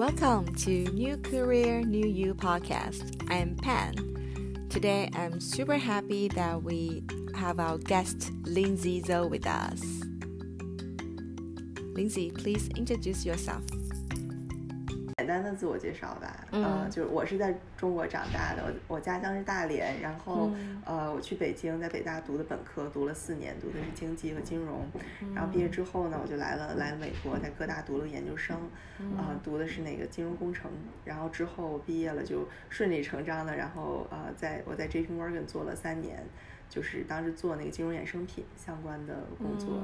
Welcome to New Career New You podcast. I'm Pan. Today I'm super happy that we have our guest Lindsay Zhou with us. Lindsay, please introduce yourself. 简单的自我介绍吧， 呃，就是我是在中国长大的，我我家乡是大连，然后呃，我去北京，在北大读的本科，读了四年，读的是经济和金融，然后毕业之后呢，我就来了来了美国，在哥大读了研究生，啊，读的是那个金融工程，然后之后毕业了就顺理成章的，然后呃，在我在 J P Morgan 做了三年，就是当时做那个金融衍生品相关的工作，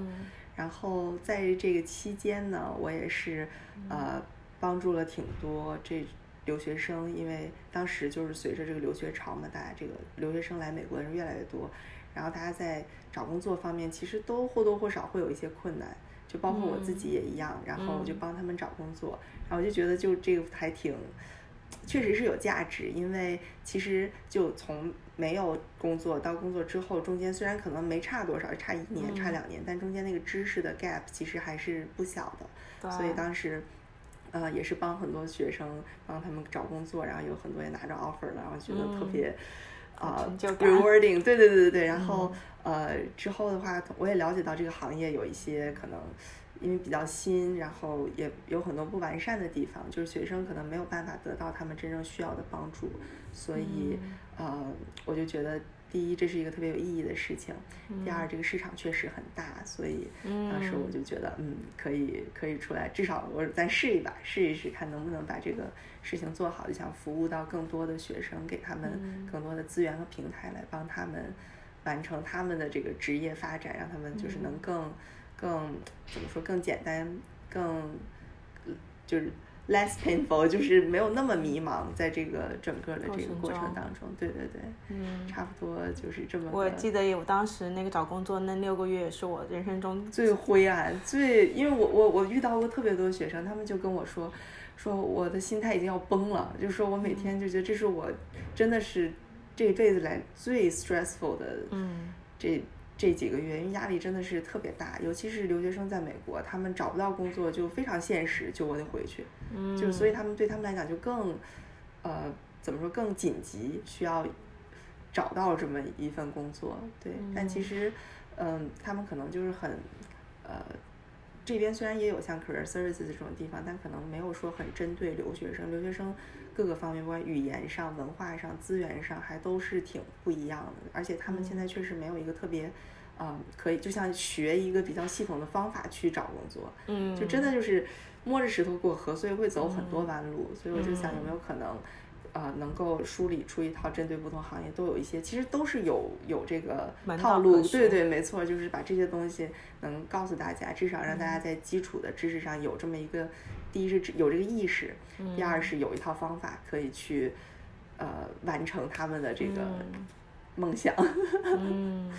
然后在这个期间呢，我也是呃。帮助了挺多这留学生，因为当时就是随着这个留学潮嘛，大家这个留学生来美国的人越来越多，然后大家在找工作方面其实都或多或少会有一些困难，就包括我自己也一样，然后我就帮他们找工作，然后我就觉得就这个还挺，确实是有价值，因为其实就从没有工作到工作之后，中间虽然可能没差多少，差一年差两年，但中间那个知识的 gap 其实还是不小的，所以当时。呃，也是帮很多学生帮他们找工作，然后有很多也拿着 offer 了，然后觉得特别啊 rewarding，对对对对对。然后呃之后的话，我也了解到这个行业有一些可能因为比较新，然后也有很多不完善的地方，就是学生可能没有办法得到他们真正需要的帮助，所以呃我就觉得。第一，这是一个特别有意义的事情；第二，这个市场确实很大，所以当时我就觉得，嗯，可以可以出来，至少我再试一把，试一试，看能不能把这个事情做好，就想服务到更多的学生，给他们更多的资源和平台，来帮他们完成他们的这个职业发展，让他们就是能更更怎么说更简单，更就是。Less painful，就是没有那么迷茫，在这个整个的这个过程当中，对对对，嗯，差不多就是这么。我记得有当时那个找工作那六个月，是我人生中最灰暗、最，因为我我我遇到过特别多学生，他们就跟我说，说我的心态已经要崩了，就说我每天就觉得这是我真的是这辈子来最 stressful 的，嗯，这。这几个月，因为压力真的是特别大，尤其是留学生在美国，他们找不到工作就非常现实，就我得回去，嗯，就是所以他们对他们来讲就更，呃，怎么说更紧急，需要找到这么一份工作，对，但其实，嗯，他们可能就是很，呃，这边虽然也有像 career services 这种地方，但可能没有说很针对留学生，留学生各个方面，不管语言上、文化上、资源上，还都是挺不一样的，而且他们现在确实没有一个特别。嗯，可以，就像学一个比较系统的方法去找工作，嗯，就真的就是摸着石头过河，所以会走很多弯路。所以我就想，有没有可能，呃，能够梳理出一套针对不同行业都有一些，其实都是有有这个套路。对对，没错，就是把这些东西能告诉大家，至少让大家在基础的知识上有这么一个，第一是有这个意识，第二是有一套方法可以去，呃，完成他们的这个梦想。嗯。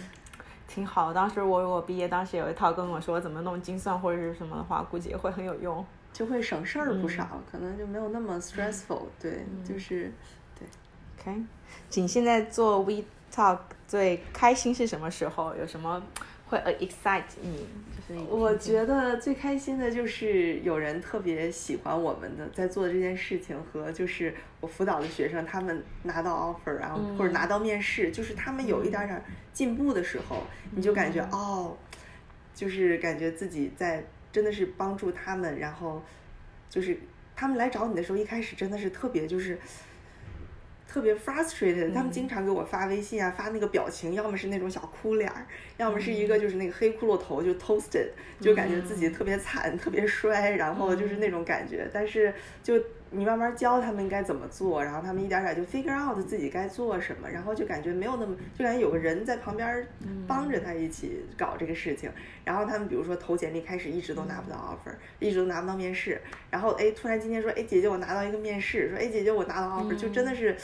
挺好，当时我我毕业，当时有一套跟我说怎么弄精算或者是什么的话，估计也会很有用，就会省事儿不少，可能就没有那么 stressful。对，就是对。OK，你现在做 We Talk 最开心是什么时候？有什么？会 excite 你，就是我觉得最开心的就是有人特别喜欢我们的在做的这件事情，和就是我辅导的学生他们拿到 offer，然后或者拿到面试，就是他们有一点点进步的时候，你就感觉哦，就是感觉自己在真的是帮助他们，然后就是他们来找你的时候，一开始真的是特别就是。特别 frustrated，他们经常给我发微信啊，发那个表情，要么是那种小哭脸儿，要么是一个就是那个黑骷髅头，就 toasted，就感觉自己特别惨，特别衰，然后就是那种感觉。但是就你慢慢教他们该怎么做，然后他们一点点就 figure out 自己该做什么，然后就感觉没有那么，就感觉有个人在旁边帮着他一起搞这个事情。然后他们比如说投简历开始一直都拿不到 offer，一直都拿不到面试，然后哎突然今天说哎姐姐我拿到一个面试，说哎姐姐我拿到 offer，就真的是。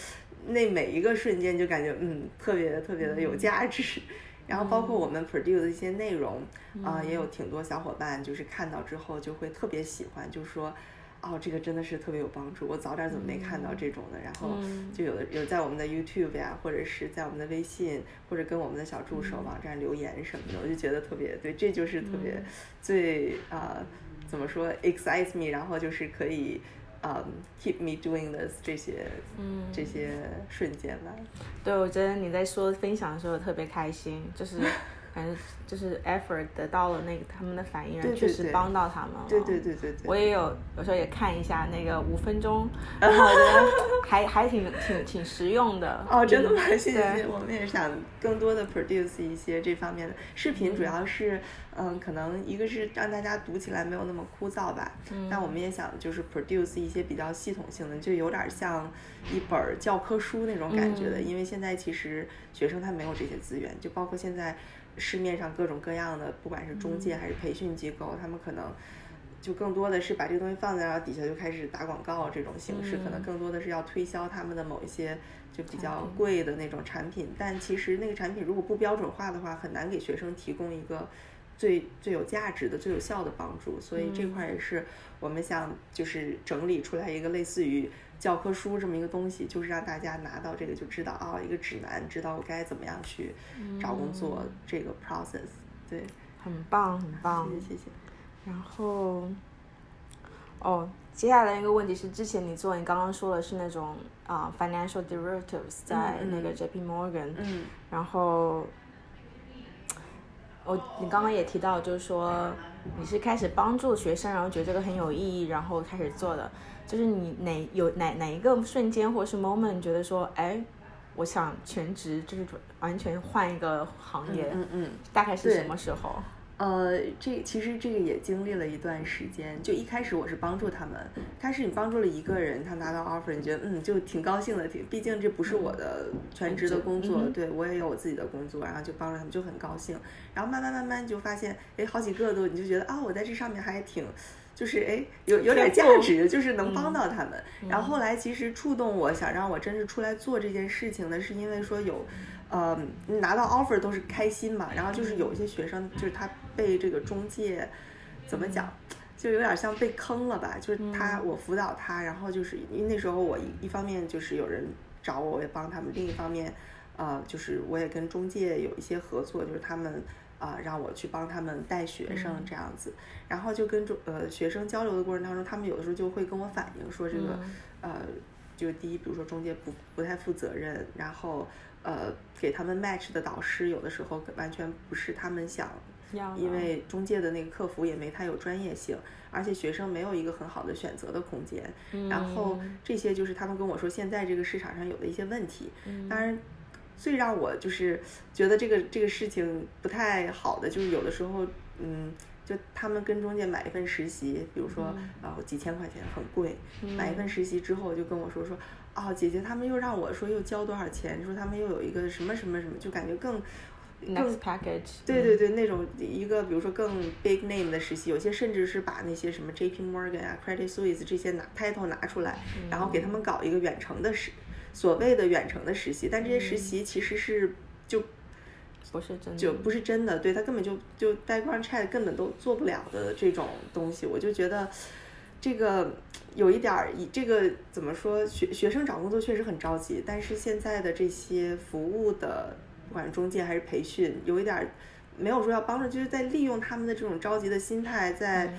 那每一个瞬间就感觉嗯特别特别的有价值，然后包括我们 produce 的一些内容啊，也有挺多小伙伴就是看到之后就会特别喜欢，就说哦这个真的是特别有帮助，我早点怎么没看到这种的，然后就有的有在我们的 YouTube 呀，或者是在我们的微信或者跟我们的小助手网站留言什么的，我就觉得特别对，这就是特别最啊怎么说 excites me，然后就是可以。嗯，keep me doing this 这些，嗯，这些瞬间吧。对，我觉得你在说分享的时候特别开心，就是。反正就是 effort 得到了那个他们的反应，确实帮到他们了。对对对对对。我也有有时候也看一下那个五分钟，然 后我觉得还还挺挺挺实用的。哦，真的吗？谢谢。我们也想更多的 produce 一些这方面的视频，主要是嗯，可能一个是让大家读起来没有那么枯燥吧。嗯。但我们也想就是 produce 一些比较系统性的，就有点像一本教科书那种感觉的，因为现在其实学生他没有这些资源，就包括现在。市面上各种各样的，不管是中介还是培训机构，他们可能就更多的是把这个东西放在然后底下就开始打广告这种形式，可能更多的是要推销他们的某一些就比较贵的那种产品。但其实那个产品如果不标准化的话，很难给学生提供一个最最有价值的、最有效的帮助。所以这块也是我们想就是整理出来一个类似于。教科书这么一个东西，就是让大家拿到这个就知道啊，一个指南，知道我该怎么样去找工作这个 process。对，很棒，很棒，谢谢谢谢。然后，哦，接下来一个问题是，之前你做，你刚刚说的是那种啊，financial derivatives 在那个 J P Morgan，嗯，然后，我你刚刚也提到，就是说你是开始帮助学生，然后觉得这个很有意义，然后开始做的。就是你哪有哪哪一个瞬间或是 moment 觉得说，哎，我想全职，就是完全换一个行业，嗯嗯，大概是什么时候？呃，这其实这个也经历了一段时间。就一开始我是帮助他们，开始你帮助了一个人，他拿到 offer，你觉得嗯，就挺高兴的，挺，毕竟这不是我的全职的工作，对我也有我自己的工作，然后就帮着他们就很高兴。然后慢慢慢慢就发现，哎，好几个都你就觉得啊，我在这上面还挺。就是哎，有有点价值，就是能帮到他们。然后后来其实触动我想让我真是出来做这件事情的，是因为说有，呃，拿到 offer 都是开心嘛。然后就是有一些学生，就是他被这个中介怎么讲，就有点像被坑了吧。就是他我辅导他，然后就是因为那时候我一一方面就是有人找我，我也帮他们；另一方面，呃，就是我也跟中介有一些合作，就是他们。啊，让我去帮他们带学生这样子，然后就跟中呃学生交流的过程当中，他们有的时候就会跟我反映说这个，呃，就第一，比如说中介不不太负责任，然后呃给他们 match 的导师有的时候完全不是他们想，因。为中介的那个客服也没太有专业性，而且学生没有一个很好的选择的空间，然后这些就是他们跟我说现在这个市场上有的一些问题，当然。最让我就是觉得这个这个事情不太好的，就是有的时候，嗯，就他们跟中介买一份实习，比如说啊几千块钱很贵，买一份实习之后就跟我说说，哦姐姐他们又让我说又交多少钱，说他们又有一个什么什么什么，就感觉更更 package，对对对，那种一个比如说更 big name 的实习，有些甚至是把那些什么 J P Morgan 啊 Credit Suisse 这些拿 title 拿出来，然后给他们搞一个远程的实。所谓的远程的实习，但这些实习其实是就不是真的，就不是真的，对他根本就就 background check 根本都做不了的这种东西，我就觉得这个有一点儿，以这个怎么说，学学生找工作确实很着急，但是现在的这些服务的，不管中介还是培训，有一点没有说要帮助，就是在利用他们的这种着急的心态，在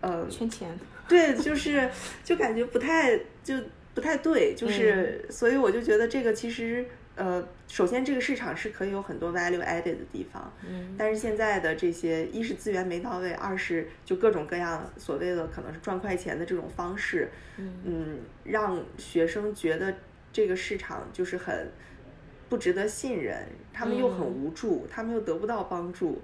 呃圈钱，对，就是就感觉不太就。不太对，就是，所以我就觉得这个其实，呃，首先这个市场是可以有很多 value added 的地方，嗯，但是现在的这些，一是资源没到位，二是就各种各样所谓的可能是赚快钱的这种方式，嗯，让学生觉得这个市场就是很不值得信任，他们又很无助，他们又得不到帮助。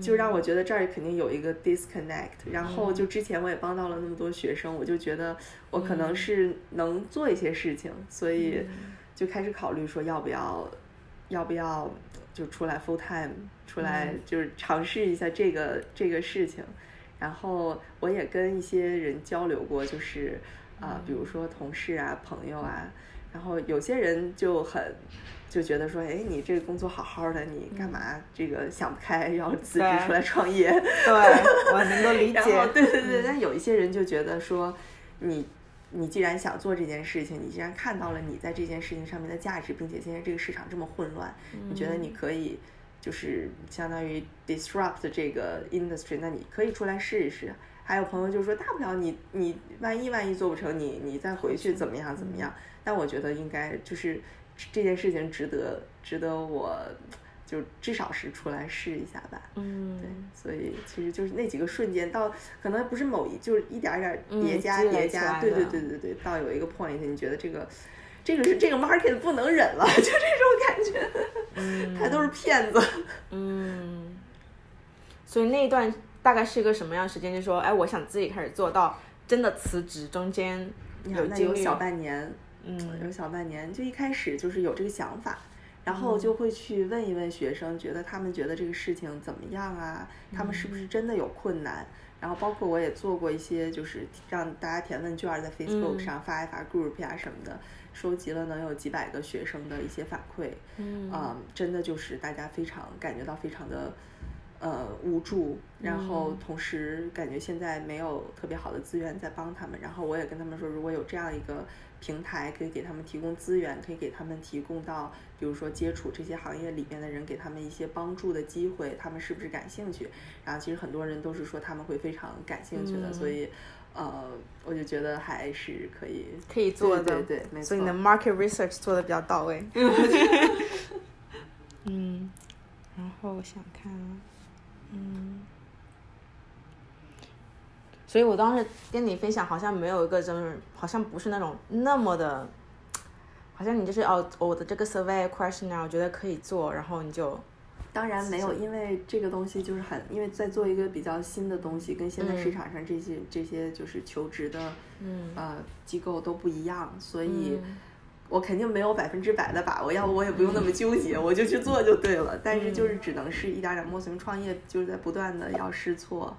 就让我觉得这儿肯定有一个 disconnect，然后就之前我也帮到了那么多学生，我就觉得我可能是能做一些事情，所以就开始考虑说要不要，要不要就出来 full time，出来就是尝试一下这个这个事情。然后我也跟一些人交流过，就是啊，比如说同事啊、朋友啊，然后有些人就很。就觉得说，哎，你这个工作好好的，你干嘛这个想不开要辞职出来创业？对，我能够理 解。对对对，但有一些人就觉得说，你你既然想做这件事情，你既然看到了你在这件事情上面的价值，并且现在这个市场这么混乱，你觉得你可以就是相当于 disrupt 这个 industry，那你可以出来试一试。还有朋友就说大不了你你万一万一做不成，你你再回去怎么样怎么样？但我觉得应该就是这件事情值得值得我。就至少是出来试一下吧，嗯，对，所以其实就是那几个瞬间，到可能不是某一，就是一点点叠加叠加，对对对对对，到有一个 point，你觉得这个这个是这个 market 不能忍了，就这种感觉，嗯，他都是骗子，嗯，所以那一段大概是一个什么样时间？就说，哎，我想自己开始做到真的辞职，中间有有小半年，嗯，有小半年，就一开始就是有这个想法。然后就会去问一问学生，觉得他们觉得这个事情怎么样啊？他们是不是真的有困难？然后包括我也做过一些，就是让大家填问卷，在 Facebook 上发一发 group 呀什么的，收集了能有几百个学生的一些反馈。嗯，真的就是大家非常感觉到非常的呃无助，然后同时感觉现在没有特别好的资源在帮他们。然后我也跟他们说，如果有这样一个。平台可以给他们提供资源，可以给他们提供到，比如说接触这些行业里面的人，给他们一些帮助的机会，他们是不是感兴趣？然后其实很多人都是说他们会非常感兴趣的，所以，呃，我就觉得还是可以可以做的，对对，没错。所以你的 market research 做的比较到位。嗯，然后我想看，嗯。所以我当时跟你分享，好像没有一个就是，好像不是那种那么的，好像你就是哦，我的这个 survey questionnaire，我觉得可以做，然后你就，当然没有，因为这个东西就是很，因为在做一个比较新的东西，跟现在市场上这些这些就是求职的，嗯，呃，机构都不一样，所以我肯定没有百分之百的把握，要不我也不用那么纠结，我就去做就对了。但是就是只能是一点点摸索，创业就是在不断的要试错。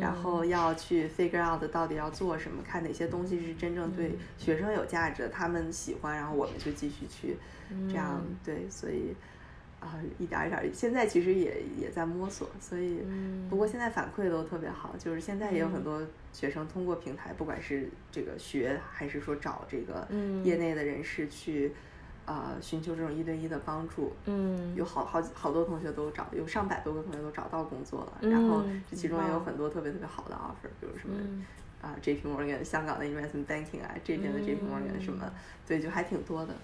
然后要去 figure out 到底要做什么，看哪些东西是真正对学生有价值的，他们喜欢，然后我们就继续去这样对，所以啊，一点一点，现在其实也也在摸索，所以不过现在反馈都特别好，就是现在也有很多学生通过平台，不管是这个学还是说找这个业内的人士去。呃，寻求这种一对一的帮助，嗯，有好好好多同学都找，有上百多个同学都找到工作了，然后这其中也有很多特别特别好的 offer，比如什么啊，J P Morgan 香港的 investment banking 啊，这边的 J P Morgan 什么，对，就还挺多的。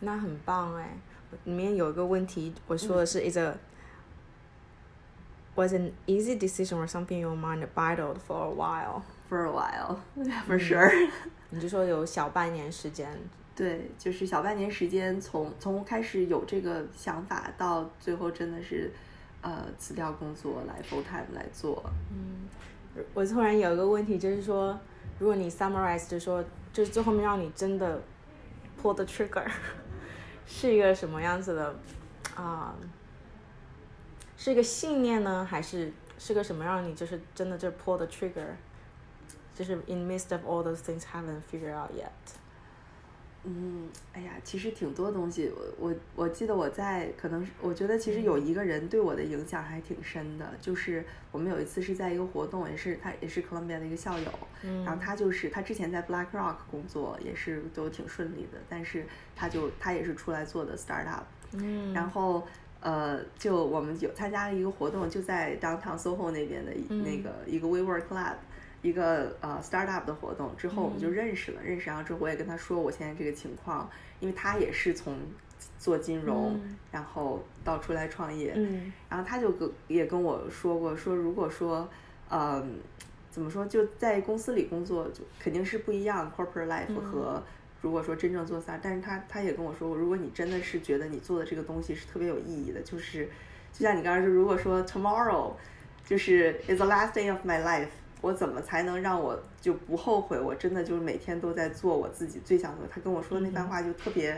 那很棒哎，里面有一个问题，我说的是 is a was an easy decision or something your mind battled for a while for a while for sure，你就说有小半年时间。对，就是小半年时间，从从开始有这个想法到最后真的是，呃，辞掉工作来 full time 来做。嗯，我突然有一个问题，就是说，如果你 summarize，就是说，就是最后面让你真的 pull the trigger，是一个什么样子的啊？是一个信念呢，还是是个什么让你就是真的就 pull the trigger？就是 in midst of all those things haven't figured out yet。嗯，哎呀，其实挺多东西。我我我记得我在可能，我觉得其实有一个人对我的影响还挺深的，就是我们有一次是在一个活动，也是他也是 Columbia 的一个校友，然后他就是他之前在 BlackRock 工作，也是都挺顺利的，但是他就他也是出来做的 startup，嗯，然后呃，就我们有参加了一个活动，就在 Downtown SoHo 那边的那个一个 WeWork Lab。一个呃 startup 的活动之后，我们就认识了。认识然后之后，我也跟他说我现在这个情况，因为他也是从做金融，然后到出来创业。嗯。然后他就跟也跟我说过，说如果说呃怎么说就在公司里工作，就肯定是不一样 corporate life 和如果说真正做 s t a r 但是他他也跟我说过，如果你真的是觉得你做的这个东西是特别有意义的，就是就像你刚刚说，如果说 tomorrow 就是 is the last day of my life。我怎么才能让我就不后悔？我真的就是每天都在做我自己最想做。他跟我说的那番话就特别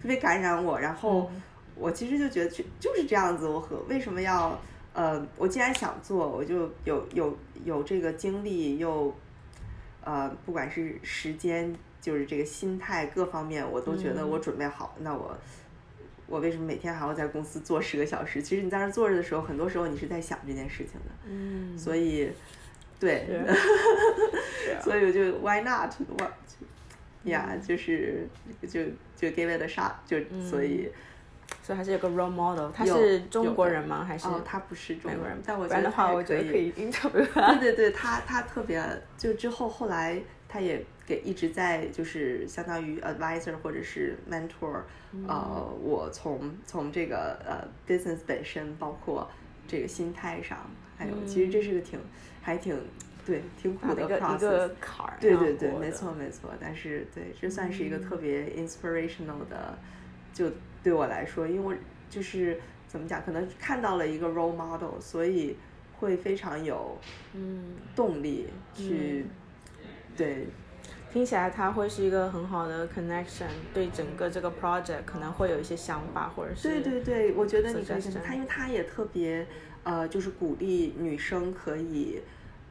特别感染我。然后我其实就觉得就就是这样子。我和为什么要呃，我既然想做，我就有有有这个精力，又呃，不管是时间，就是这个心态各方面，我都觉得我准备好。那我我为什么每天还要在公司坐十个小时？其实你在那坐着的时候，很多时候你是在想这件事情的。嗯，所以。对，所以我就 why not？我呀，就是就就 give it a shot，就所以所以还是有个 role model。他是中国人吗？还是？哦，他不是中国人，但我觉得的话，我觉得可以 interview。对对对，他他特别，就之后后来他也给一直在就是相当于 advisor 或者是 mentor。呃，我从从这个呃 business 本身，包括这个心态上，还有其实这是个挺还挺。对，挺苦的一个一个坎儿。对对对，没错没错。但是对，这算是一个特别 inspirational 的，就对我来说，因为我就是怎么讲，可能看到了一个 role model，所以会非常有嗯动力去对。听起来它会是一个很好的 connection，对整个这个 project 可能会有一些想法，或者是对对对，我觉得你可以他，因为他也特别呃，就是鼓励女生可以。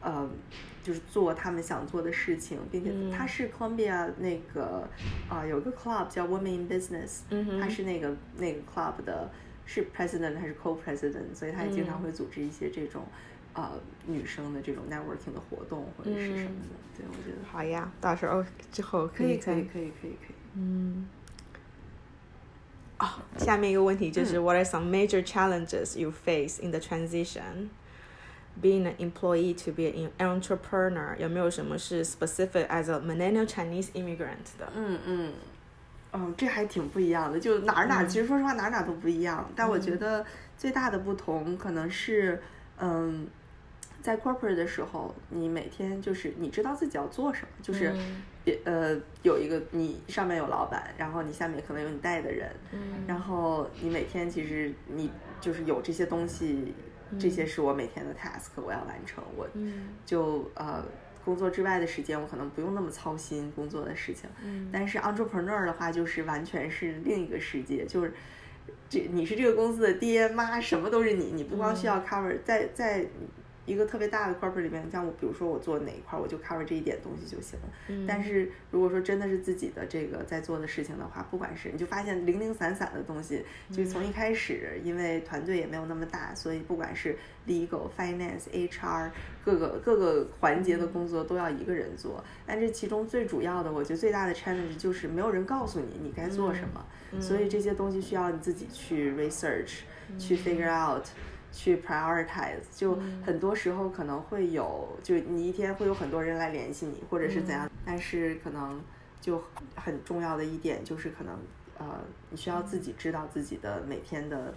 呃，就是做他们想做的事情，并且她是 Columbia 那个啊，有个 club 叫 Women in Business，她是那个那个 club 的，是 president 还是 co-president，所以她也经常会组织一些这种呃女生的这种 networking 的活动或者是什么的。对，我觉得好呀，到时候之后可以可以可以可以可以。嗯。哦，下面一个问题就是 What are some major challenges you face in the transition? being an employee to be an entrepreneur 有没有什么是 specific as a millennial Chinese immigrant 的？嗯嗯，哦，这还挺不一样的，就哪儿哪儿，其实说实话哪儿哪儿都不一样。但我觉得最大的不同可能是，嗯，在 corporate 的时候，你每天就是你知道自己要做什么，就是别呃有一个你上面有老板，然后你下面可能有你带的人，然后你每天其实你就是有这些东西。这些是我每天的 task，我要完成。我就呃，工作之外的时间，我可能不用那么操心工作的事情。但是 entrepreneur 的话，就是完全是另一个世界，就是这你是这个公司的爹妈，什么都是你，你不光需要 cover，在在。一个特别大的 corporate 里面，像我，比如说我做哪一块，我就 cover 这一点东西就行了。嗯。但是如果说真的是自己的这个在做的事情的话，不管是你就发现零零散散的东西，就是从一开始，因为团队也没有那么大，所以不管是 legal、finance、HR 各个各个环节的工作都要一个人做。但这其中最主要的，我觉得最大的 challenge 就是没有人告诉你你该做什么，所以这些东西需要你自己去 research，去 figure out。去 prioritize，就很多时候可能会有，就你一天会有很多人来联系你，或者是怎样，但是可能就很重要的一点就是可能，呃，你需要自己知道自己的每天的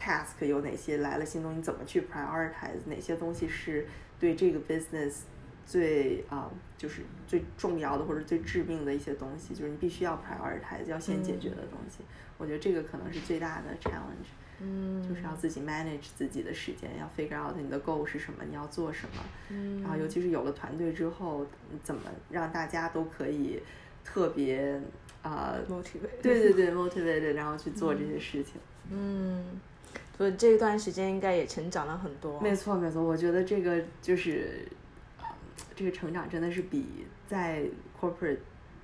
task 有哪些来了新东西，怎么去 prioritize，哪些东西是对这个 business 最啊，就是最重要的或者最致命的一些东西，就是你必须要 prioritize，要先解决的东西。我觉得这个可能是最大的 challenge。嗯，就是要自己 manage 自己的时间，要 figure out 你的 goal 是什么，你要做什么。嗯，然后尤其是有了团队之后，怎么让大家都可以特别啊，motivated，对对对，motivated，然后去做这些事情。嗯，所以这段时间应该也成长了很多。没错没错，我觉得这个就是这个成长真的是比在 corporate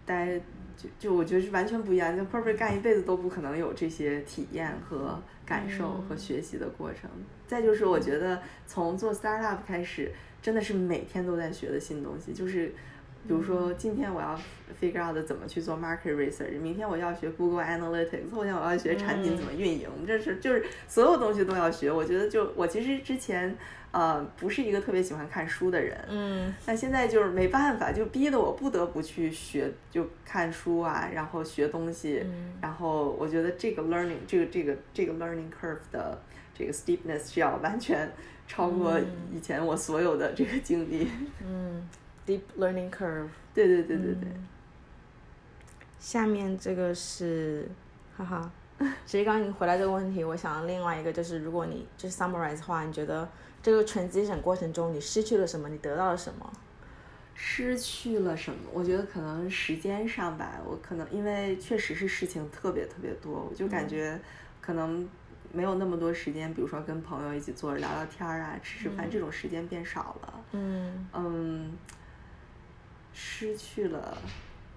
待。就就我觉得是完全不一样，就 corporate 干一辈子都不可能有这些体验和感受和学习的过程。再就是我觉得从做 startup 开始，真的是每天都在学的新东西。就是比如说今天我要 figure out 怎么去做 market research，明天我要学 Google Analytics，后天我要学产品怎么运营，这是就是所有东西都要学。我觉得就我其实之前。呃，不是一个特别喜欢看书的人，嗯，但现在就是没办法，就逼得我不得不去学，就看书啊，然后学东西，然后我觉得这个 learning 这个这个这个 learning curve 的这个 steepness 是要完全超过以前我所有的这个经历，嗯，deep learning curve，对对对对对，下面这个是，哈哈，其实刚刚你回答这个问题，我想另外一个就是，如果你就是 summarize 的话，你觉得？这个 transition 过程中，你失去了什么？你得到了什么？失去了什么？我觉得可能时间上吧，我可能因为确实是事情特别特别多，我就感觉可能没有那么多时间，比如说跟朋友一起坐着聊聊天啊，吃吃饭这种时间变少了。嗯嗯，失去了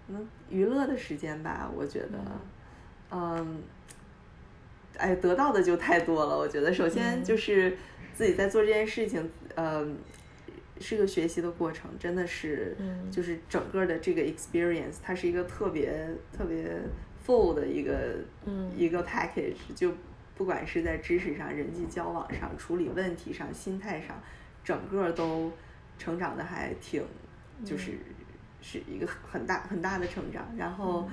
嗯娱乐的时间吧，我觉得，嗯，哎，得到的就太多了。我觉得首先就是。自己在做这件事情，嗯，是个学习的过程，真的是，就是整个的这个 experience，它是一个特别特别 full 的一个一个 package，就不管是在知识上、人际交往上、处理问题上、心态上，整个都成长的还挺，就是是一个很大很大的成长。然后，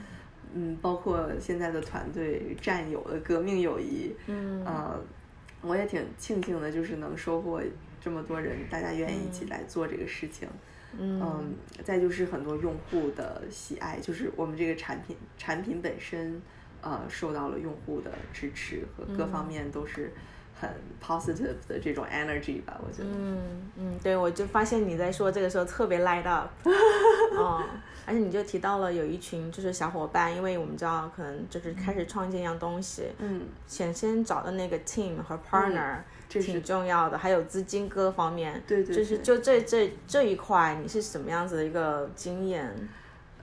嗯，包括现在的团队战友的革命友谊，嗯，呃，我也挺庆幸的，就是能收获这么多人，大家愿意一起来做这个事情。嗯，再就是很多用户的喜爱，就是我们这个产品产品本身，呃，受到了用户的支持和各方面都是很 positive 的这种 energy 吧，我觉得。嗯嗯，对，我就发现你在说这个时候特别 light up，嗯，而且你就提到了有一群就是小伙伴，因为我们知道可能就是开始创建一样东西，嗯，先先找的那个 team 和 partner。这挺重要的，还有资金各方面，对对，就是就这这这一块，你是什么样子的一个经验？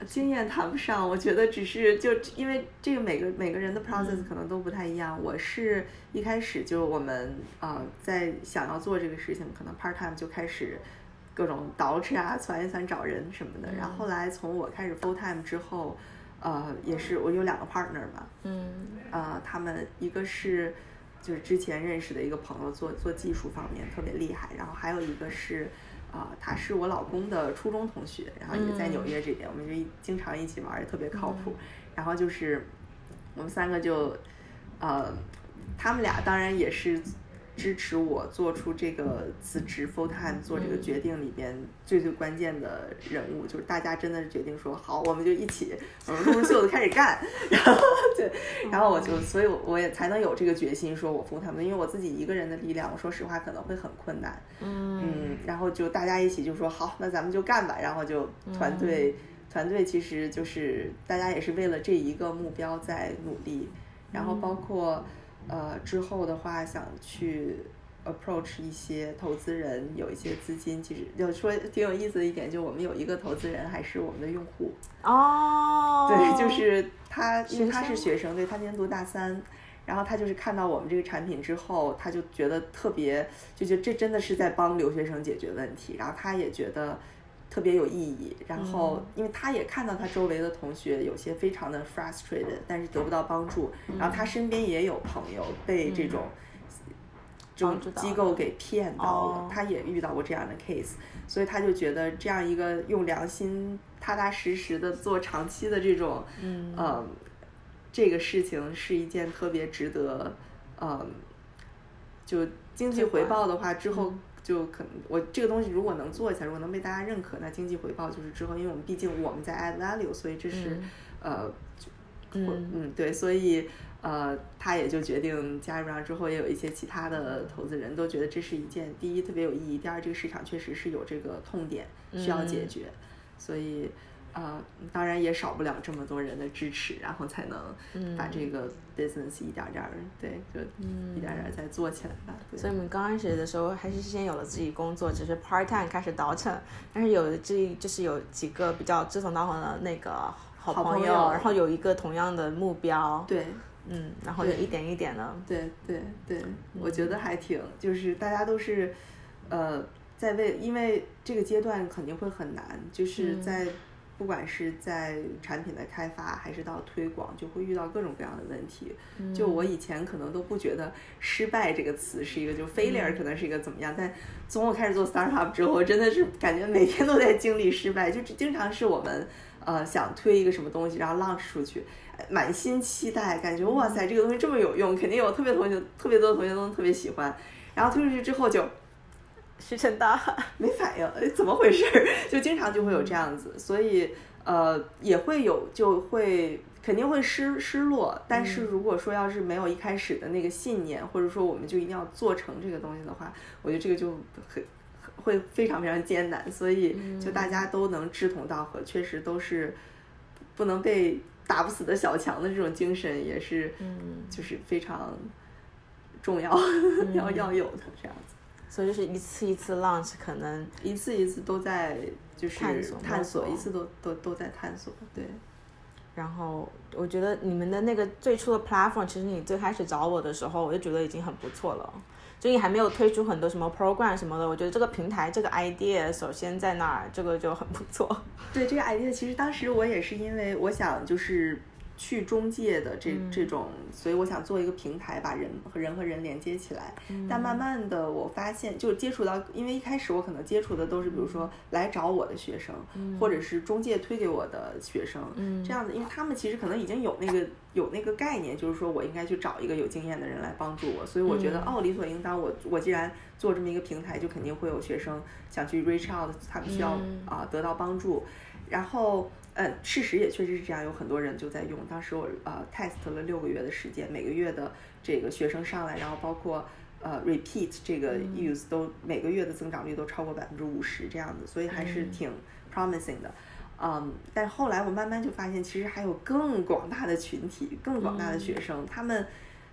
经验谈不上，我觉得只是就因为这个每个每个人的 process 可能都不太一样。我是一开始就我们呃在想要做这个事情，可能 part time 就开始各种捯饬啊、攒一攒找人什么的。然后后来从我开始 full time 之后，呃，也是我有两个 partner 嘛，嗯，呃，他们一个是。就是之前认识的一个朋友，做做技术方面特别厉害。然后还有一个是，啊，他是我老公的初中同学，然后也在纽约这边，我们就经常一起玩，也特别靠谱。然后就是我们三个就，呃，他们俩当然也是。支持我做出这个辞职 full time 做这个决定里边最最关键的人物，就是大家真的是决定说好，我们就一起，我们录秀的开始干，然后对，然后我就，所以我也才能有这个决心说我 full time，因为我自己一个人的力量，我说实话可能会很困难，嗯，然后就大家一起就说好，那咱们就干吧，然后就团队团队其实就是大家也是为了这一个目标在努力，然后包括。呃，之后的话想去 approach 一些投资人，有一些资金，其实就说挺有意思的一点，就我们有一个投资人还是我们的用户哦，对，就是他，因为他是学生，对他今年读大三，然后他就是看到我们这个产品之后，他就觉得特别，就觉得这真的是在帮留学生解决问题，然后他也觉得。特别有意义，然后因为他也看到他周围的同学有些非常的 frustrated，但是得不到帮助，然后他身边也有朋友被这种这种机构给骗到了，他也遇到过这样的 case，所以他就觉得这样一个用良心、踏踏实实的做长期的这种，嗯，这个事情是一件特别值得，嗯，就经济回报的话之后。就可能我这个东西如果能做起来，如果能被大家认可，那经济回报就是之后，因为我们毕竟我们在 add value，所以这是呃，嗯嗯对，所以呃他也就决定加入上之后，也有一些其他的投资人都觉得这是一件第一特别有意义，第二这个市场确实是有这个痛点需要解决，所以。呃，当然也少不了这么多人的支持，然后才能把这个 business 一点点儿，对，就一点点再做起来吧。所以我们刚开始的时候还是先有了自己工作，只是 part time 开始倒腾，但是有这就是有几个比较志同道合的那个好朋友，然后有一个同样的目标，对，嗯，然后就一点一点的，对对对，我觉得还挺，就是大家都是呃在为，因为这个阶段肯定会很难，就是在。不管是在产品的开发还是到推广，就会遇到各种各样的问题。就我以前可能都不觉得“失败”这个词是一个，就 failure 可能是一个怎么样。但从我开始做 startup 之后，真的是感觉每天都在经历失败。就经常是我们呃想推一个什么东西，然后 launch 出去，满心期待，感觉哇塞这个东西这么有用，肯定有特别同学特别多的同学都特别喜欢。然后推出去之后就。石沉大海，没反应，哎，怎么回事？就经常就会有这样子，所以呃也会有，就会肯定会失失落。但是如果说要是没有一开始的那个信念，或者说我们就一定要做成这个东西的话，我觉得这个就很会非常非常艰难。所以就大家都能志同道合，确实都是不能被打不死的小强的这种精神，也是就是非常重要 要要有的这样子。所以就是一次一次 launch，可能一次一次都在就是探索探索，一次都都都在探索，对。然后我觉得你们的那个最初的 platform，其实你最开始找我的时候，我就觉得已经很不错了。就你还没有推出很多什么 program 什么的，我觉得这个平台这个 idea 首先在那儿，这个就很不错。对这个 idea，其实当时我也是因为我想就是。去中介的这这种，所以我想做一个平台，把人和人和人连接起来。但慢慢的，我发现就接触到，因为一开始我可能接触的都是比如说来找我的学生，或者是中介推给我的学生，这样子，因为他们其实可能已经有那个有那个概念，就是说我应该去找一个有经验的人来帮助我，所以我觉得哦，理所应当，我我既然做这么一个平台，就肯定会有学生想去 reach out，他们需要啊得到帮助，然后。呃，事实也确实是这样，有很多人就在用。当时我呃 test 了六个月的时间，每个月的这个学生上来，然后包括呃 repeat 这个 use 都每个月的增长率都超过百分之五十这样子，所以还是挺 promising 的。嗯，但后来我慢慢就发现，其实还有更广大的群体，更广大的学生，他们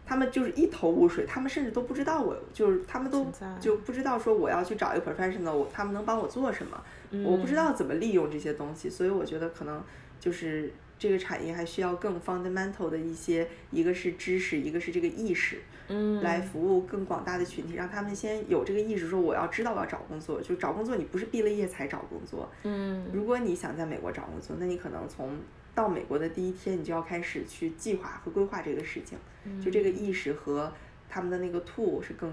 他们就是一头雾水，他们甚至都不知道我就是他们都就不知道说我要去找一个 professional，他们能帮我做什么。我不知道怎么利用这些东西，所以我觉得可能就是这个产业还需要更 fundamental 的一些，一个是知识，一个是这个意识，嗯，来服务更广大的群体，让他们先有这个意识，说我要知道我要找工作，就找工作，你不是毕了业才找工作，嗯，如果你想在美国找工作，那你可能从到美国的第一天，你就要开始去计划和规划这个事情，就这个意识和他们的那个 tool 是更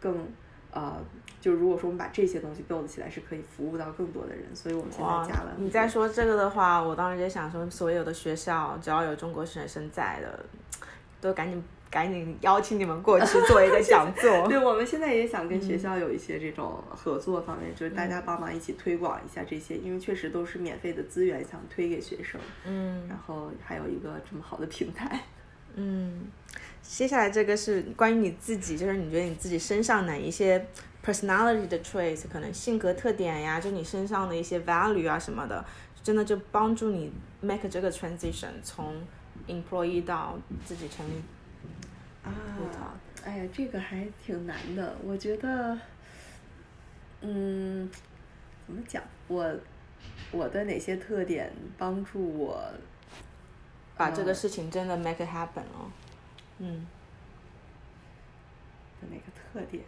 更。呃，就如果说我们把这些东西 build 起来，是可以服务到更多的人，所以我们现在加了。你在说这个的话，我当时就想说，所有的学校只要有中国学生在的，都赶紧赶紧邀请你们过去做一个讲座。对，我们现在也想跟学校有一些这种合作方面，就是大家帮忙一起推广一下这些，因为确实都是免费的资源，想推给学生。嗯。然后还有一个这么好的平台。嗯。接下来这个是关于你自己，就是你觉得你自己身上哪一些 personality 的 traits，可能性格特点呀，就你身上的一些 value 啊什么的，真的就帮助你 make 这个 transition 从 employee 到自己成立啊，哎呀，这个还挺难的，我觉得，嗯，怎么讲，我我的哪些特点帮助我把这个事情真的 make it happen 哦？嗯，的哪个特点？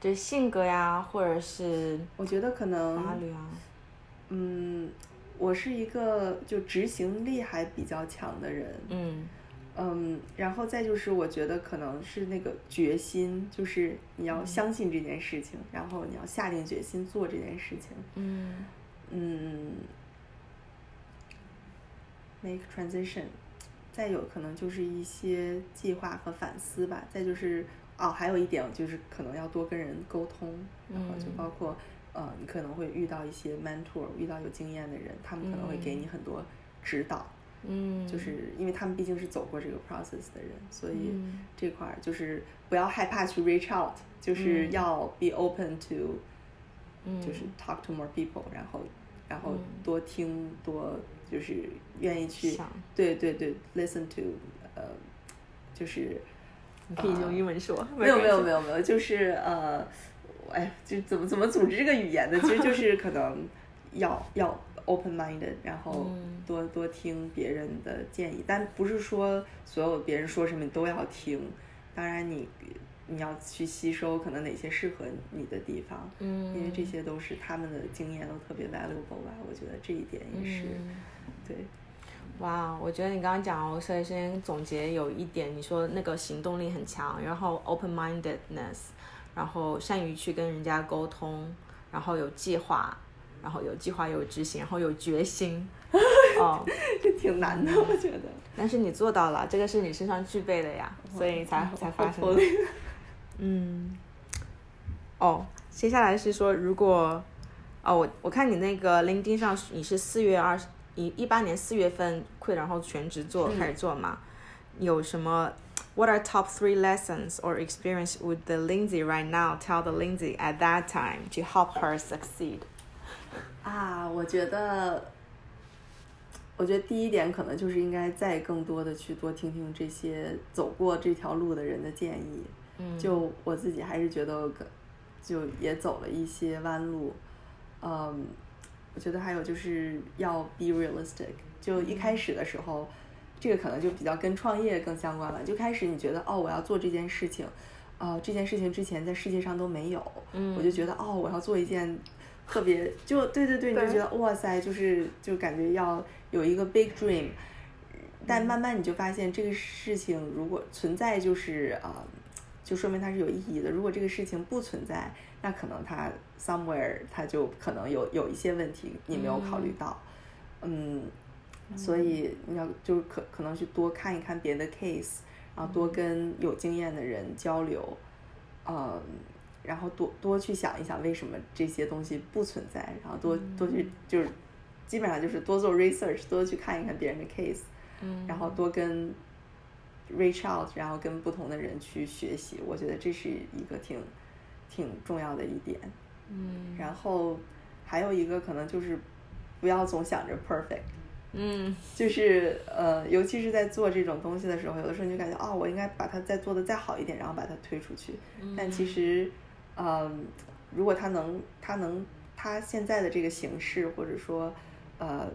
就是性格呀，或者是我觉得可能法律啊。嗯，我是一个就执行力还比较强的人。嗯嗯，然后再就是我觉得可能是那个决心，就是你要相信这件事情，然后你要下定决心做这件事情。嗯嗯，make transition。再有可能就是一些计划和反思吧，再就是哦，还有一点就是可能要多跟人沟通，然后就包括呃，你可能会遇到一些 mentor，遇到有经验的人，他们可能会给你很多指导，嗯，就是因为他们毕竟是走过这个 process 的人，所以这块儿就是不要害怕去 reach out，就是要 be open to，就是 talk to more people，然后然后多听多。就是愿意去，对对对，listen to，呃，就是，你可以用英文说，没有没有没有没有，就是呃，哎，就怎么怎么组织这个语言的，其实就是可能要要 open minded，然后多多听别人的建议，但不是说所有别人说什么你都要听，当然你。你要去吸收可能哪些适合你的地方，嗯，因为这些都是他们的经验都特别 valuable 吧，我觉得这一点也是，对。哇，我觉得你刚刚讲，我首先总结有一点，你说那个行动力很强，然后 open mindedness，然后善于去跟人家沟通，然后有计划，然后有计划有执行，然后有决心。哦，这挺难的，我觉得。但是你做到了，这个是你身上具备的呀，所以才才发生。嗯，哦，接下来是说，如果，哦，我我看你那个 LinkedIn 上，你是四月二一一八年四月份 quit，然后全职做开始做嘛？有什么？What are top three lessons or experience would the Lindsay right now? Tell the Lindsay at that time to help her succeed. 啊，我觉得，我觉得第一点可能就是应该再更多的去多听听这些走过这条路的人的建议。嗯就我自己还是觉得，就也走了一些弯路，嗯，我觉得还有就是要 be realistic。就一开始的时候，这个可能就比较跟创业更相关了。就开始你觉得哦，我要做这件事情，呃，这件事情之前在世界上都没有，我就觉得哦，我要做一件特别，就对对对，你就觉得哇塞，就是就感觉要有一个 big dream。但慢慢你就发现这个事情如果存在，就是啊，就说明它是有意义的。如果这个事情不存在，那可能它 somewhere 它就可能有有一些问题你没有考虑到，嗯，所以你要就是可可能去多看一看别的 case，然后多跟有经验的人交流，嗯，然后多多去想一想为什么这些东西不存在，然后多多去就是基本上就是多做 research，多去看一看别人的 case，嗯，然后多跟 reach out，然后跟不同的人去学习，我觉得这是一个挺。挺重要的一点，嗯，然后还有一个可能就是不要总想着 perfect，嗯，就是呃，尤其是在做这种东西的时候，有的时候你就感觉哦，我应该把它再做的再好一点，然后把它推出去。但其实，嗯，如果他能，他能，他现在的这个形式，或者说，呃，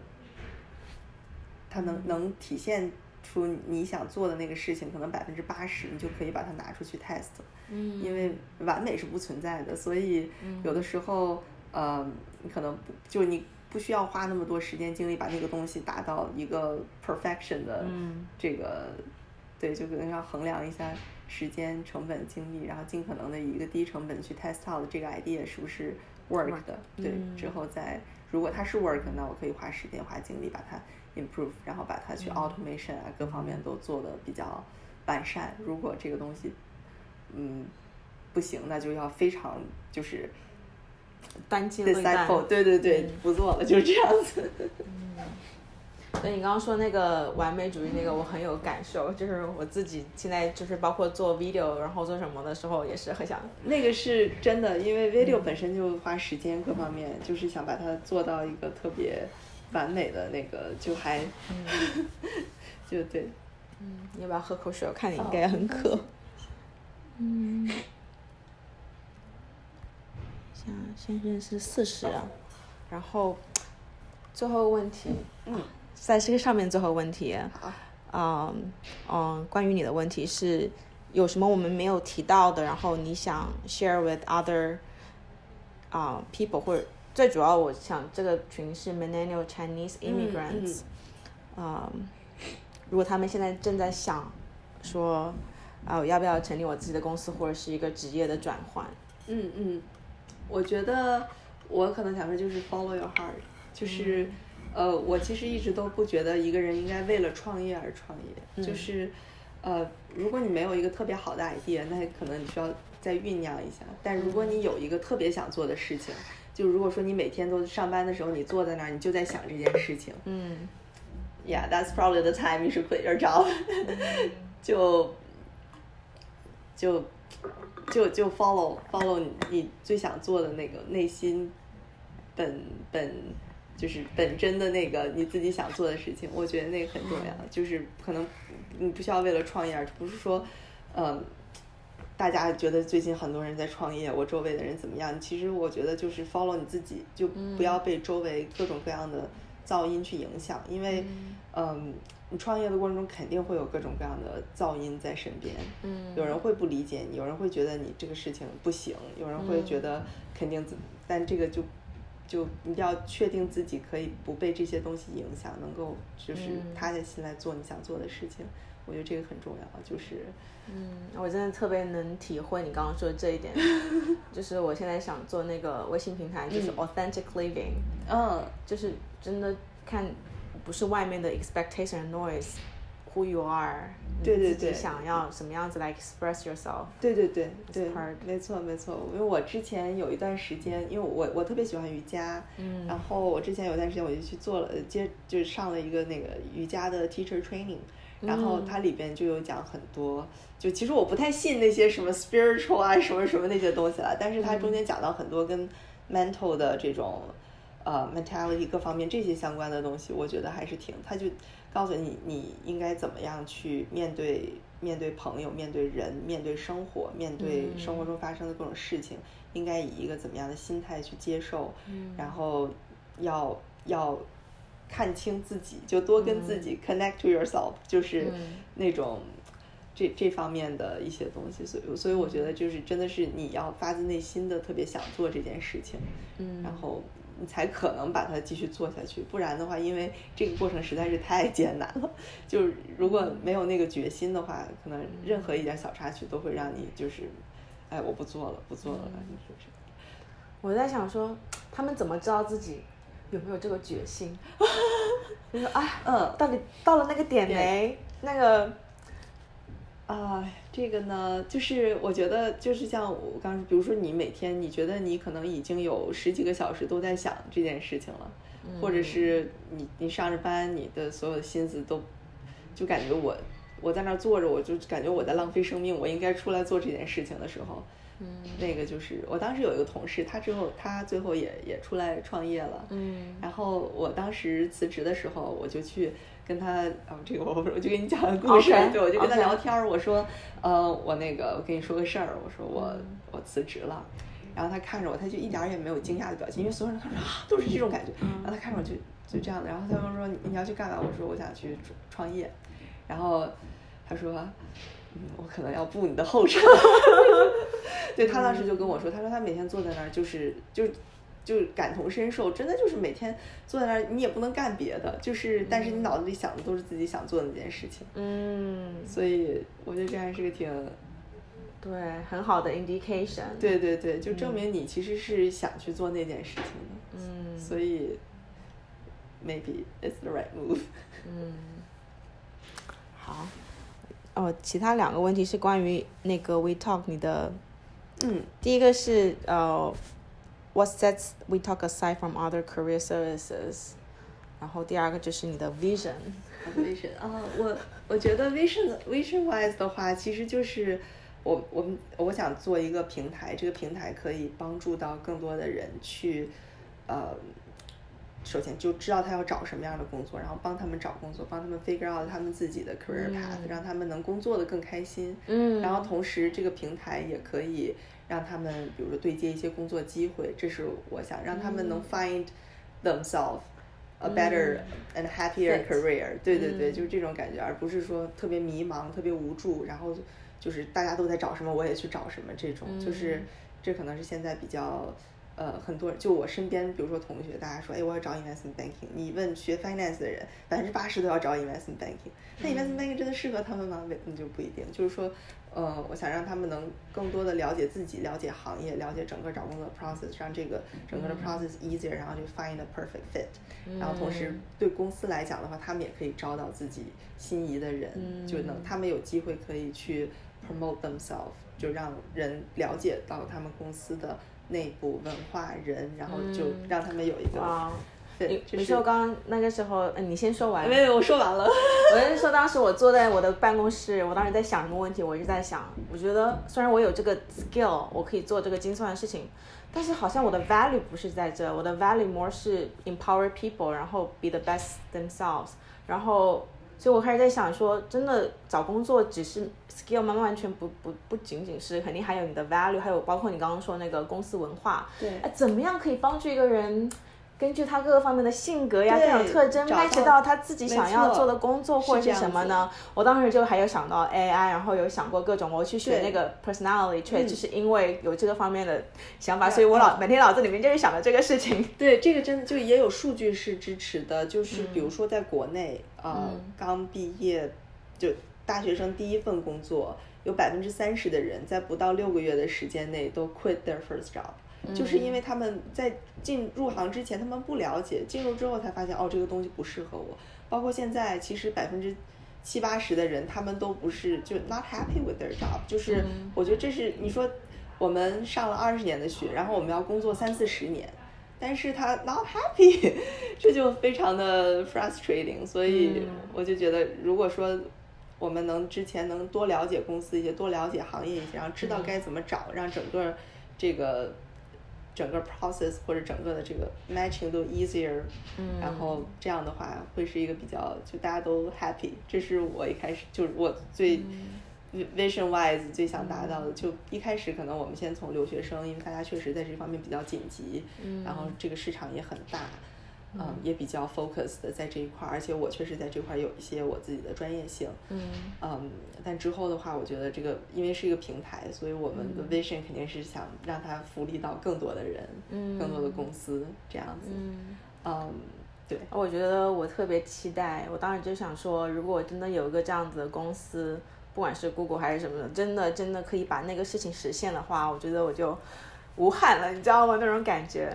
他能能体现出你想做的那个事情，可能百分之八十，你就可以把它拿出去 test。嗯，因为完美是不存在的，所以有的时候，呃，你可能不就你不需要花那么多时间精力把那个东西达到一个 perfection 的这个，对，就可能要衡量一下时间成本精力，然后尽可能的以一个低成本去 test out 这个 idea 是不是 work 的，对，之后再如果它是 work，那我可以花时间花精力把它 improve，然后把它去 automation 啊，各方面都做的比较完善。如果这个东西，嗯，不行，那就要非常就是单机对对对对，不做了，就这样子。嗯，所以你刚刚说那个完美主义那个，我很有感受，就是我自己现在就是包括做 video，然后做什么的时候也是很想。那个是真的，因为 video 本身就花时间，各方面就是想把它做到一个特别完美的那个，就还，就对。嗯，你要不要喝口水？我看你应该很渴。嗯，像现在是四十，然后最后问题，嗯，在这个上面最后问题，啊，嗯嗯，关于你的问题是有什么我们没有提到的，然后你想 share with other 啊 people，或者最主要我想这个群是 millennial Chinese immigrants，嗯，如果他们现在正在想说。啊，我要不要成立我自己的公司，或者是一个职业的转换？嗯嗯，我觉得我可能想说就是 follow your heart，就是，呃，我其实一直都不觉得一个人应该为了创业而创业，就是，呃，如果你没有一个特别好的 idea，那可能你需要再酝酿一下。但如果你有一个特别想做的事情，就如果说你每天都上班的时候，你坐在那儿，你就在想这件事情，嗯，Yeah，that's probably the time you should quit your job，就。就就就 follow follow 你最想做的那个内心本本就是本真的那个你自己想做的事情，我觉得那个很重要。就是可能你不需要为了创业，而不是说，嗯，大家觉得最近很多人在创业，我周围的人怎么样？其实我觉得就是 follow 你自己，就不要被周围各种各样的噪音去影响，因为嗯。你创业的过程中肯定会有各种各样的噪音在身边，嗯，有人会不理解你，有人会觉得你这个事情不行，有人会觉得肯定怎，但这个就就一定要确定自己可以不被这些东西影响，能够就是踏下心来做你想做的事情，我觉得这个很重要，就是，嗯，我真的特别能体会你刚刚说的这一点，就是我现在想做那个微信平台，就是 authentic living，嗯，就是真的看。不是外面的 expectation noise，who you are，对对对，想要什么样子来 express yourself，对对对对，没错没错。因为我之前有一段时间，因为我我特别喜欢瑜伽，嗯，然后我之前有一段时间我就去做了，接就是上了一个那个瑜伽的 teacher training，然后它里边就有讲很多，就其实我不太信那些什么 spiritual 啊什么什么那些东西了，但是它中间讲到很多跟 mental 的这种。呃，mentality 各方面这些相关的东西，我觉得还是挺，他就告诉你你应该怎么样去面对面对朋友、面对人、面对生活、面对生活中发生的各种事情，应该以一个怎么样的心态去接受，然后要要看清自己，就多跟自己 connect to yourself，就是那种这这方面的一些东西，所以所以我觉得就是真的是你要发自内心的特别想做这件事情，嗯，然后你才可能把它继续做下去，不然的话，因为这个过程实在是太艰难了，就是如果没有那个决心的话，可能任何一点小插曲都会让你就是，哎，我不做了，不做了，是不是？我在想说，他们怎么知道自己有没有这个决心？就说啊，嗯，到底到了那个点没？那个。啊，这个呢，就是我觉得，就是像我刚，比如说你每天，你觉得你可能已经有十几个小时都在想这件事情了，或者是你你上着班，你的所有的心思都，就感觉我我在那儿坐着，我就感觉我在浪费生命，我应该出来做这件事情的时候，嗯，那个就是我当时有一个同事，他之后他最后也也出来创业了，嗯，然后我当时辞职的时候，我就去。跟他啊，这个我我就给你讲个故事，对，我就跟他聊天儿，我说，呃，我那个我跟你说个事儿，我说我我辞职了，然后他看着我，他就一点也没有惊讶的表情，因为所有人看着啊都是这种感觉，然后他看着我就就这样的，然后他就说你你要去干嘛？我说我想去创业，然后他说，嗯，我可能要步你的后尘，对他当时就跟我说，他说他每天坐在那儿就是就。就感同身受，真的就是每天坐在那儿，你也不能干别的，就是，但是你脑子里想的都是自己想做的那件事情。嗯，所以我觉得这还是个挺，对，很好的 indication。对对对，就证明你其实是想去做那件事情的。嗯，所以 maybe it's the right move。嗯，好。哦，其他两个问题是关于那个 we talk 你的，嗯，第一个是呃。What sets we talk aside from other career services？然后第二个就是你的 vision。vision 啊，我我觉得 vision vision wise 的话，其实就是我我们我想做一个平台，这个平台可以帮助到更多的人去，呃，首先就知道他要找什么样的工作，然后帮他们找工作，帮他们 figure out 他们自己的 career path，让他们能工作的更开心。嗯。然后同时这个平台也可以。让他们比如说对接一些工作机会，这是我想让他们能 find themselves a better and happier career。对对对，就是这种感觉，而不是说特别迷茫、特别无助，然后就是大家都在找什么，我也去找什么这种。就是这可能是现在比较呃很多人，就我身边，比如说同学，大家说，哎，我要找 investment banking。你问学 finance 的人，百分之八十都要找 investment banking。那 investment banking 真的适合他们吗？那就不一定。就是说。呃，我想让他们能更多的了解自己，了解行业，了解整个找工作的 process，让这个整个的 process easier，然后就 find a perfect fit。然后同时对公司来讲的话，他们也可以招到自己心仪的人，就能他们有机会可以去 promote themselves，就让人了解到他们公司的内部文化人，然后就让他们有一个。你你说刚刚那个时候，嗯，你先说完。没有，我说完了。我是说，当时我坐在我的办公室，我当时在想什么问题？我一直在想，我觉得虽然我有这个 skill，我可以做这个精算的事情，但是好像我的 value 不是在这，我的 value more 是 empower people，然后 be the best themselves，然后，所以我开始在想说，真的找工作只是 skill 吗完全不不不仅仅是，肯定还有你的 value，还有包括你刚刚说那个公司文化，对，哎，怎么样可以帮助一个人？根据他各个方面的性格呀，各种特征，match 到他自己想要做的工作或者是什么呢？我当时就还有想到 AI，然后有想过各种，我去学那个 personality trait，就是因为有这个方面的想法，所以我老每天脑子里面就是想着这个事情。对，这个真的就也有数据是支持的，就是比如说在国内，呃，刚毕业就大学生第一份工作，有百分之三十的人在不到六个月的时间内都 quit their first job。就是因为他们在进入行之前，他们不了解，进入之后才发现，哦，这个东西不适合我。包括现在，其实百分之七八十的人，他们都不是就 not happy with their job。就是我觉得这是你说我们上了二十年的学，然后我们要工作三四十年，但是他 not happy，这就非常的 frustrating。所以我就觉得，如果说我们能之前能多了解公司一些，多了解行业一些，然后知道该怎么找，让整个这个。整个 process 或者整个的这个 matching 都 easier，然后这样的话会是一个比较就大家都 happy，这是我一开始就是我最 vision wise 最想达到的。就一开始可能我们先从留学生，因为大家确实在这方面比较紧急，然后这个市场也很大，嗯，也比较 focus 的在这一块儿，而且我确实在这块儿有一些我自己的专业性，嗯。嗯，但之后的话，我觉得这个因为是一个平台，所以我们的 vision 肯定是想让它福利到更多的人，嗯，更多的公司这样子，嗯。嗯，对，我觉得我特别期待，我当时就想说，如果真的有一个这样子的公司，不管是 Google 还是什么的，真的真的可以把那个事情实现的话，我觉得我就无憾了，你知道吗？那种感觉。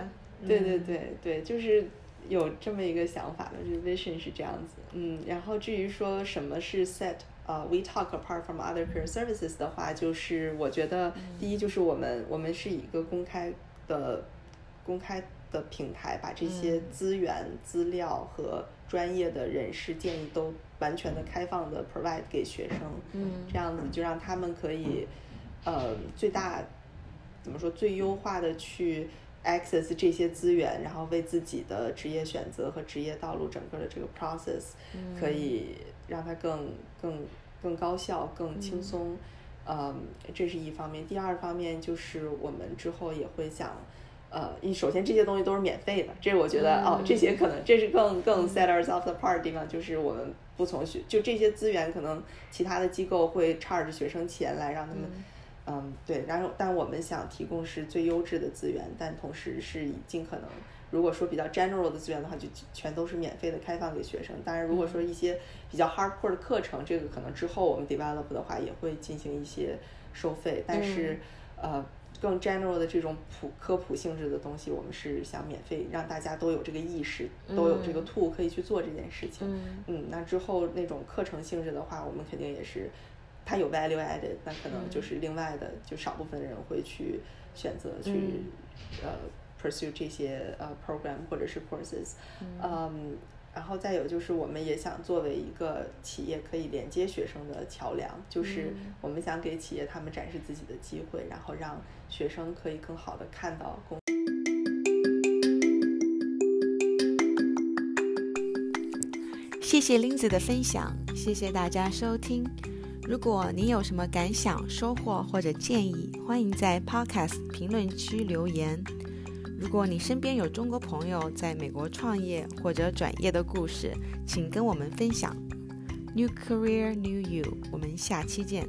对对对对，就是有这么一个想法的，就是 vision 是这样子，嗯，然后至于说什么是 set，呃，we talk apart from other career services 的话，就是我觉得第一就是我们我们是以一个公开的公开的平台，把这些资源、资料和专业的人士建议都完全的开放的 provide 给学生，嗯，这样子就让他们可以，呃，最大怎么说最优化的去。Access 这些资源，然后为自己的职业选择和职业道路整个的这个 process，可以让它更更更高效、更轻松。嗯，这是一方面。第二方面就是我们之后也会想，呃，你首先这些东西都是免费的，这我觉得哦，这些可能这是更更 set ourselves apart 的地方，就是我们不从学，就这些资源可能其他的机构会 charge 学生钱来让他们。嗯，对，然后但我们想提供是最优质的资源，但同时是以尽可能，如果说比较 general 的资源的话，就全都是免费的开放给学生。当然，如果说一些比较 hardcore 的课程，这个可能之后我们 develop 的话也会进行一些收费。但是，呃，更 general 的这种普科普性质的东西，我们是想免费让大家都有这个意识，都有这个 tool 可以去做这件事情。嗯，那之后那种课程性质的话，我们肯定也是。它有 value added，那可能就是另外的，就少部分人会去选择去呃 pursue 这些呃 program 或者是 courses，嗯，然后再有就是我们也想作为一个企业可以连接学生的桥梁，就是我们想给企业他们展示自己的机会，然后让学生可以更好的看到公。谢谢 Lindsay 的分享，谢谢大家收听。如果你有什么感想、收获或者建议，欢迎在 Podcast 评论区留言。如果你身边有中国朋友在美国创业或者转业的故事，请跟我们分享。New Career New You，我们下期见。